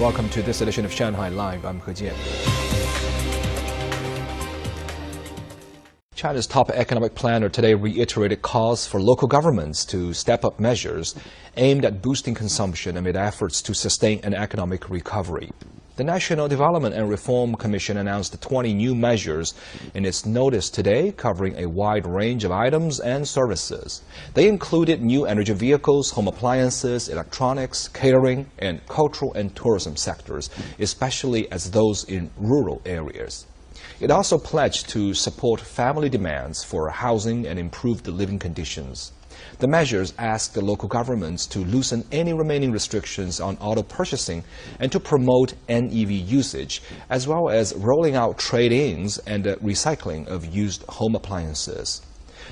Welcome to this edition of Shanghai Live. I'm He Jian. China's top economic planner today reiterated calls for local governments to step up measures aimed at boosting consumption amid efforts to sustain an economic recovery. The National Development and Reform Commission announced 20 new measures in its notice today, covering a wide range of items and services. They included new energy vehicles, home appliances, electronics, catering, and cultural and tourism sectors, especially as those in rural areas. It also pledged to support family demands for housing and improved living conditions. The measures ask the local governments to loosen any remaining restrictions on auto purchasing and to promote NEV usage, as well as rolling out trade-ins and uh, recycling of used home appliances.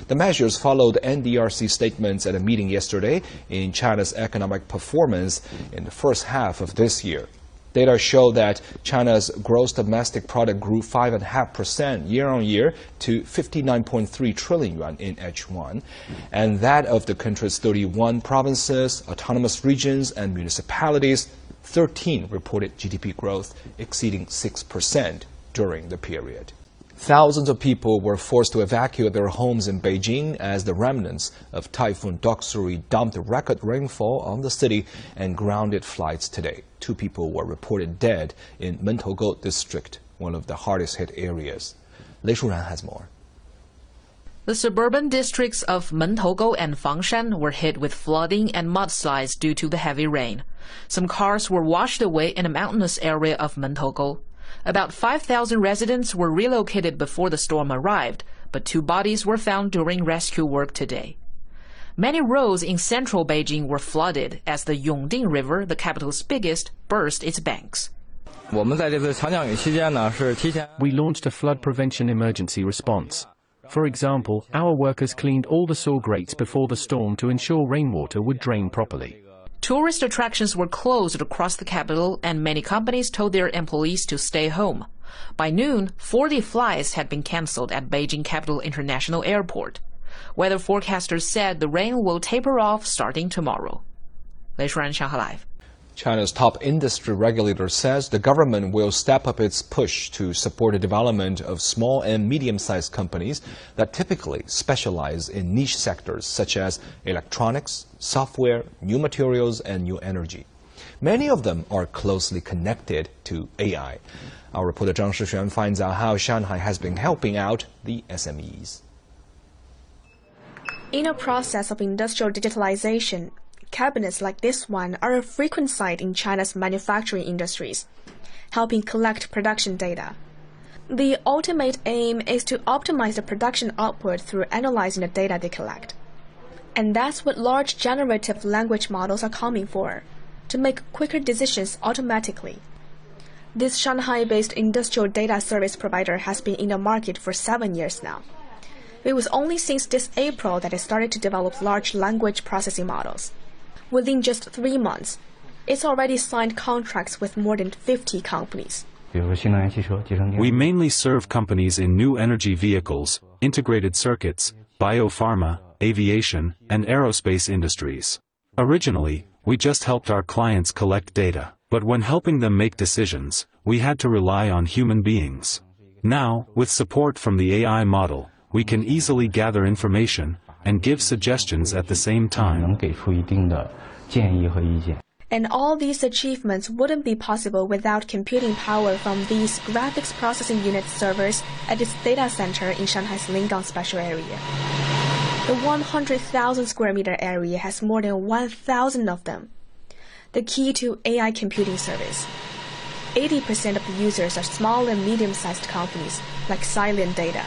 The measures followed NDRC statements at a meeting yesterday in China's economic performance in the first half of this year. Data show that China's gross domestic product grew 5.5% year on year to 59.3 trillion yuan in H1, and that of the country's 31 provinces, autonomous regions, and municipalities, 13 reported GDP growth exceeding 6% during the period. Thousands of people were forced to evacuate their homes in Beijing as the remnants of Typhoon Doksuri dumped record rainfall on the city and grounded flights today. Two people were reported dead in Mentougou district, one of the hardest hit areas. Lei Shuran has more. The suburban districts of Mentougou and Fangshan were hit with flooding and mudslides due to the heavy rain. Some cars were washed away in a mountainous area of Mentougou. About 5,000 residents were relocated before the storm arrived, but two bodies were found during rescue work today. Many roads in central Beijing were flooded as the Yongding River, the capital's biggest, burst its banks. We launched a flood prevention emergency response. For example, our workers cleaned all the saw grates before the storm to ensure rainwater would drain properly. Tourist attractions were closed across the capital, and many companies told their employees to stay home. By noon, 40 flights had been cancelled at Beijing Capital International Airport. Weather forecasters said the rain will taper off starting tomorrow. Lei Shuran, Shanghai Live. China's top industry regulator says the government will step up its push to support the development of small and medium-sized companies that typically specialize in niche sectors such as electronics, software, new materials, and new energy. Many of them are closely connected to AI. Our reporter Zhang Shixuan finds out how Shanghai has been helping out the SMEs. In a process of industrial digitalization, cabinets like this one are a frequent sight in China's manufacturing industries, helping collect production data. The ultimate aim is to optimize the production output through analyzing the data they collect. And that's what large generative language models are coming for, to make quicker decisions automatically. This Shanghai-based industrial data service provider has been in the market for seven years now. It was only since this April that it started to develop large language processing models within just three months, it's already signed contracts with more than 50 companies. We mainly serve companies in new energy vehicles, integrated circuits, biopharma, aviation, and aerospace industries. Originally, we just helped our clients collect data, but when helping them make decisions, we had to rely on human beings. Now, with support from the AI model, we can easily gather information, and give suggestions at the same time. And all these achievements wouldn't be possible without computing power from these graphics processing unit servers at its data center in Shanghai's Lingang special area. The 100,000 square meter area has more than 1,000 of them. The key to AI computing service. 80% of the users are small and medium-sized companies like Silent Data.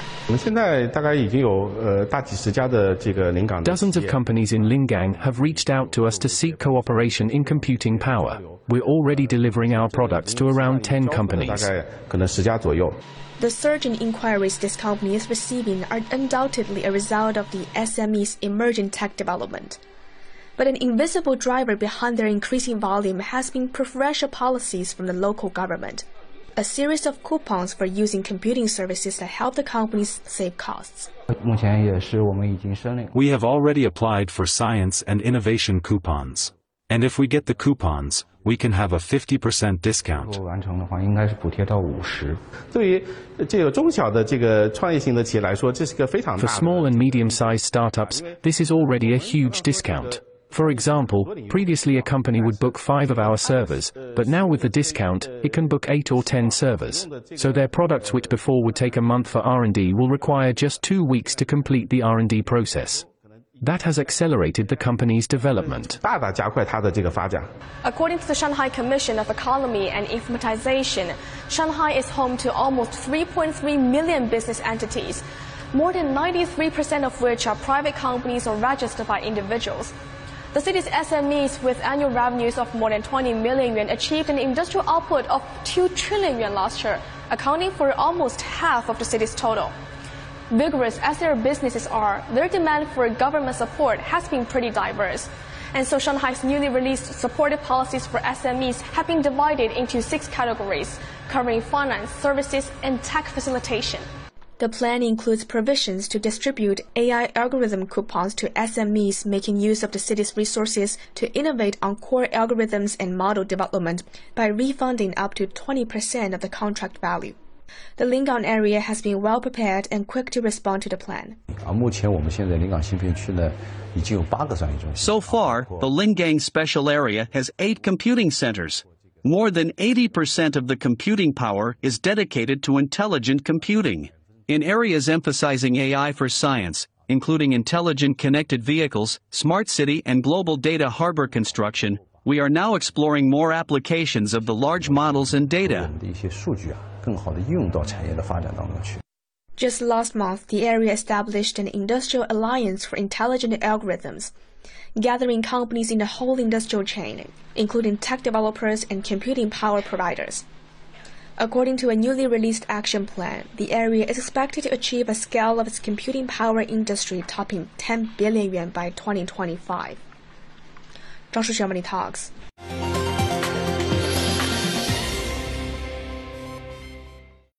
Dozens of companies in Lingang have reached out to us to seek cooperation in computing power. We're already delivering our products to around 10 companies. The surge in inquiries this company is receiving are undoubtedly a result of the SME's emerging tech development. But an invisible driver behind their increasing volume has been preferential policies from the local government. A series of coupons for using computing services that help the companies save costs. We have already applied for science and innovation coupons. And if we get the coupons, we can have a 50% discount. For small and medium-sized startups, this is already a huge discount. For example, previously a company would book five of our servers, but now with the discount, it can book eight or ten servers. So their products which before would take a month for R&D will require just two weeks to complete the R&D process. That has accelerated the company's development. According to the Shanghai Commission of Economy and Informatization, Shanghai is home to almost 3.3 million business entities, more than 93% of which are private companies or registered by individuals. The city's SMEs with annual revenues of more than 20 million yuan achieved an industrial output of 2 trillion yuan last year, accounting for almost half of the city's total. Vigorous as their businesses are, their demand for government support has been pretty diverse. And so Shanghai's newly released supportive policies for SMEs have been divided into six categories, covering finance, services, and tech facilitation. The plan includes provisions to distribute AI algorithm coupons to SMEs making use of the city's resources to innovate on core algorithms and model development by refunding up to 20% of the contract value. The Lingang area has been well prepared and quick to respond to the plan. So far, the Lingang special area has eight computing centers. More than 80% of the computing power is dedicated to intelligent computing. In areas emphasizing AI for science, including intelligent connected vehicles, smart city, and global data harbor construction, we are now exploring more applications of the large models and data. Just last month, the area established an industrial alliance for intelligent algorithms, gathering companies in the whole industrial chain, including tech developers and computing power providers. According to a newly released action plan, the area is expected to achieve a scale of its computing power industry topping 10 billion yuan by 2025. Zhang Shuxiao Money Talks.